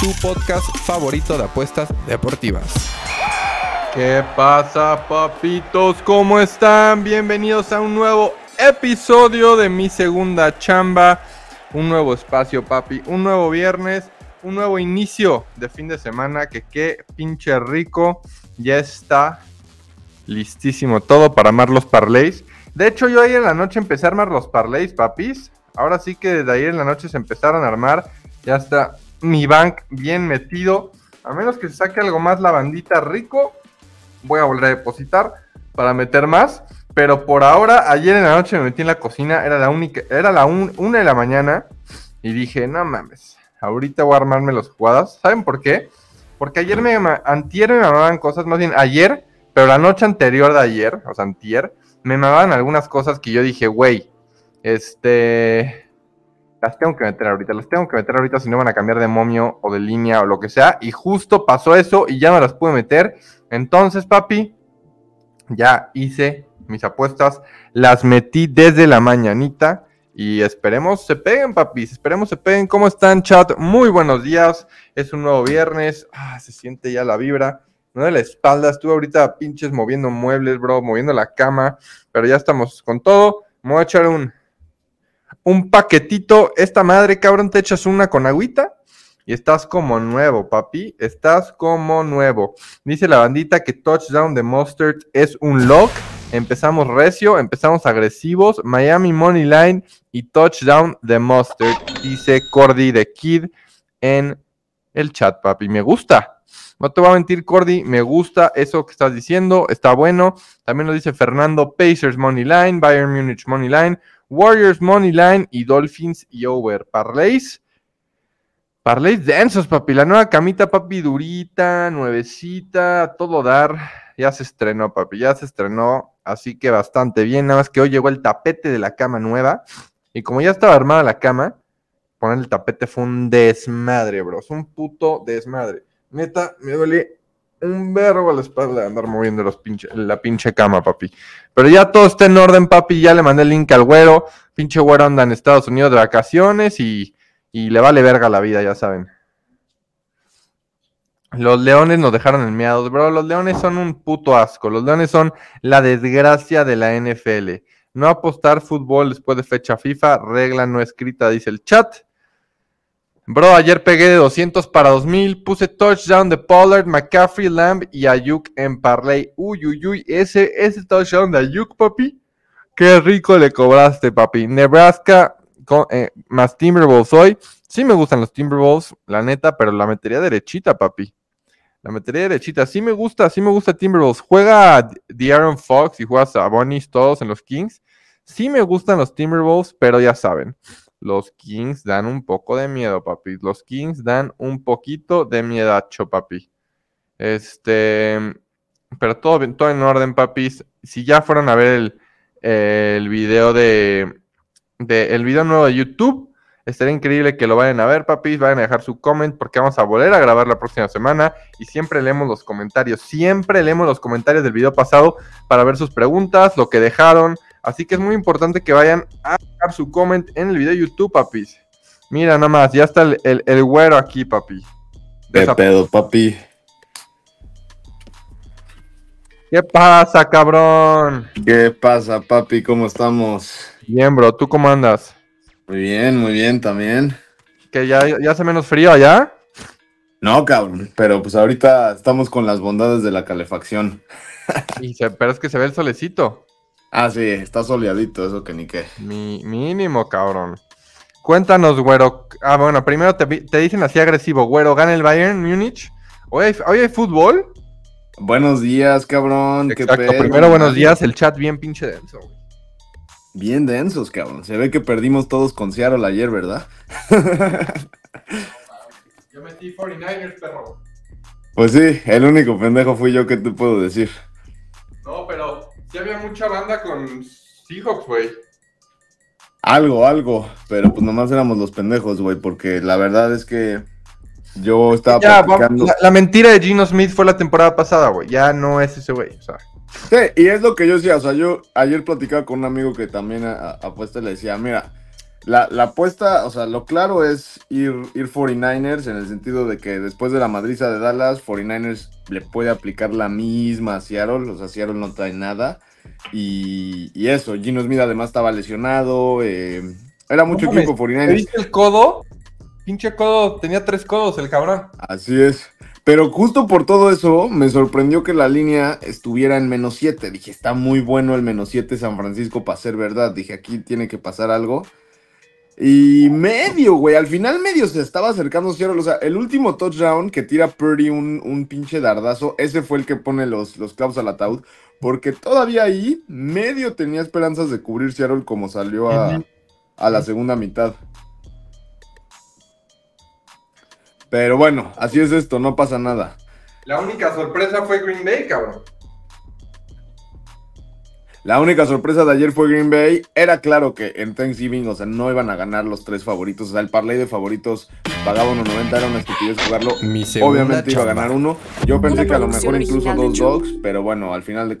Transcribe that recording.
tu podcast favorito de apuestas deportivas. ¿Qué pasa, papitos? ¿Cómo están? Bienvenidos a un nuevo episodio de Mi Segunda Chamba. Un nuevo espacio, papi. Un nuevo viernes. Un nuevo inicio de fin de semana. Que qué pinche rico. Ya está listísimo todo para armar los parlays. De hecho, yo ayer en la noche empecé a armar los parlays, papis. Ahora sí que desde ayer en la noche se empezaron a armar. Ya está mi bank bien metido. A menos que se saque algo más la bandita rico, voy a volver a depositar para meter más. Pero por ahora, ayer en la noche me metí en la cocina, era la única, era la una de la mañana. Y dije, no mames, ahorita voy a armarme las jugadas. ¿Saben por qué? Porque ayer me, antier me mamaban cosas, más bien ayer, pero la noche anterior de ayer, o sea, antier, me mamaban algunas cosas que yo dije, güey, este. Las tengo que meter ahorita, las tengo que meter ahorita si no van a cambiar de momio o de línea o lo que sea. Y justo pasó eso y ya no las pude meter. Entonces, papi, ya hice mis apuestas. Las metí desde la mañanita. Y esperemos se peguen, papis. Esperemos se peguen. ¿Cómo están, chat? Muy buenos días. Es un nuevo viernes. Ah, se siente ya la vibra. No de la espalda. Estuve ahorita pinches moviendo muebles, bro. Moviendo la cama. Pero ya estamos con todo. Me voy a echar un un paquetito. Esta madre, cabrón, te echas una con agüita y estás como nuevo, papi. Estás como nuevo. Dice la bandita que Touchdown de Mustard es un lock. Empezamos recio, empezamos agresivos. Miami Money Line y Touchdown de Mustard. Dice Cordy de Kid en el chat, papi. Me gusta. No te voy a mentir, Cordy, me gusta eso que estás diciendo, está bueno. También lo dice Fernando, Pacers Money Line, Bayern Munich Money Line, Warriors Money Line y Dolphins y Over. Parlays. Parlays densos, papi. La nueva camita, papi, durita, nuevecita, todo dar. Ya se estrenó, papi, ya se estrenó. Así que bastante bien. Nada más que hoy llegó el tapete de la cama nueva. Y como ya estaba armada la cama, poner el tapete fue un desmadre, bros. Un puto desmadre. Neta, me duele un verbo a la espalda de andar moviendo los la pinche cama, papi. Pero ya todo está en orden, papi. Ya le mandé el link al güero. Pinche güero anda en Estados Unidos de vacaciones y, y le vale verga la vida, ya saben. Los leones nos dejaron en miados, bro. Los leones son un puto asco. Los leones son la desgracia de la NFL. No apostar fútbol después de fecha FIFA, regla no escrita, dice el chat. Bro, ayer pegué de 200 para 2000, puse touchdown de Pollard, McCaffrey, Lamb y Ayuk en parlay. Uy, uy, uy, ese, ese touchdown de Ayuk, papi. Qué rico le cobraste, papi. Nebraska eh, más Timberwolves hoy. Sí me gustan los Timberwolves, la neta, pero la metería derechita, papi. La metería derechita. Sí me gusta, sí me gusta Timberwolves. Juega Aaron Fox y juega Sabonis todos en los Kings. Sí me gustan los Timberwolves, pero ya saben. Los Kings dan un poco de miedo, papi. Los Kings dan un poquito de miedacho, papi. Este, pero todo, todo en orden, papis. Si ya fueron a ver el, el video de, de, el video nuevo de YouTube, estaría increíble que lo vayan a ver, papis. Vayan a dejar su comment porque vamos a volver a grabar la próxima semana y siempre leemos los comentarios. Siempre leemos los comentarios del video pasado para ver sus preguntas, lo que dejaron Así que es muy importante que vayan a dejar su comment en el video de YouTube, papis. Mira nada más, ya está el, el, güero aquí, papi. ¿Qué pedo, papi? ¿Qué pasa, cabrón? ¿Qué pasa, papi? ¿Cómo estamos? Bien, bro. ¿Tú cómo andas? Muy bien, muy bien también. ¿Que ya, ya hace menos frío allá? No, cabrón. Pero pues ahorita estamos con las bondades de la calefacción. y se, pero es que se ve el solecito. Ah, sí, está soleadito, eso que ni qué. Mi, mínimo, cabrón. Cuéntanos, güero. Ah, bueno, primero te, dicen así agresivo, güero, ¿gana el Bayern Múnich? ¿Hoy hay, fútbol? Buenos días, cabrón. Exacto, primero buenos días, el chat bien pinche denso, Bien densos, cabrón. Se ve que perdimos todos con Seattle ayer, ¿verdad? Yo metí 49ers, perro. Pues sí, el único pendejo fui yo que te puedo decir. No, pero sí había mucha banda con Seahawks, güey. Algo, algo, pero pues nomás éramos los pendejos, güey, porque la verdad es que yo estaba Ya, la, la mentira de Gino Smith fue la temporada pasada, güey. Ya no es ese güey, o sea. Sí, y es lo que yo decía, o sea, yo ayer platicaba con un amigo que también apuesta y le decía, mira, la, la apuesta, o sea, lo claro es ir, ir 49ers en el sentido de que después de la madriza de Dallas, 49ers le puede aplicar la misma a Seattle, o sea, Seattle no trae nada. Y, y eso, Gino Smith además estaba lesionado, eh, era mucho equipo ¿Te 49ers. viste el codo? Pinche codo, tenía tres codos el cabrón. Así es. Pero justo por todo eso, me sorprendió que la línea estuviera en menos 7. Dije, está muy bueno el menos 7 San Francisco para ser verdad. Dije, aquí tiene que pasar algo. Y medio, güey. Al final medio se estaba acercando Seattle. O sea, el último touchdown que tira Purdy un, un pinche dardazo, ese fue el que pone los, los clavos al ataúd. Porque todavía ahí medio tenía esperanzas de cubrir Seattle como salió a, a la segunda mitad. Pero bueno, así es esto, no pasa nada. La única sorpresa fue Green Bay, cabrón. La única sorpresa de ayer fue Green Bay. Era claro que en Thanksgiving, o sea, no iban a ganar los tres favoritos. O sea, el parlay de favoritos pagaba 1.90, era una estupidez jugarlo. Mi Obviamente iba a ganar uno. Yo pensé que a lo mejor incluso dos dogs, pero bueno, al final de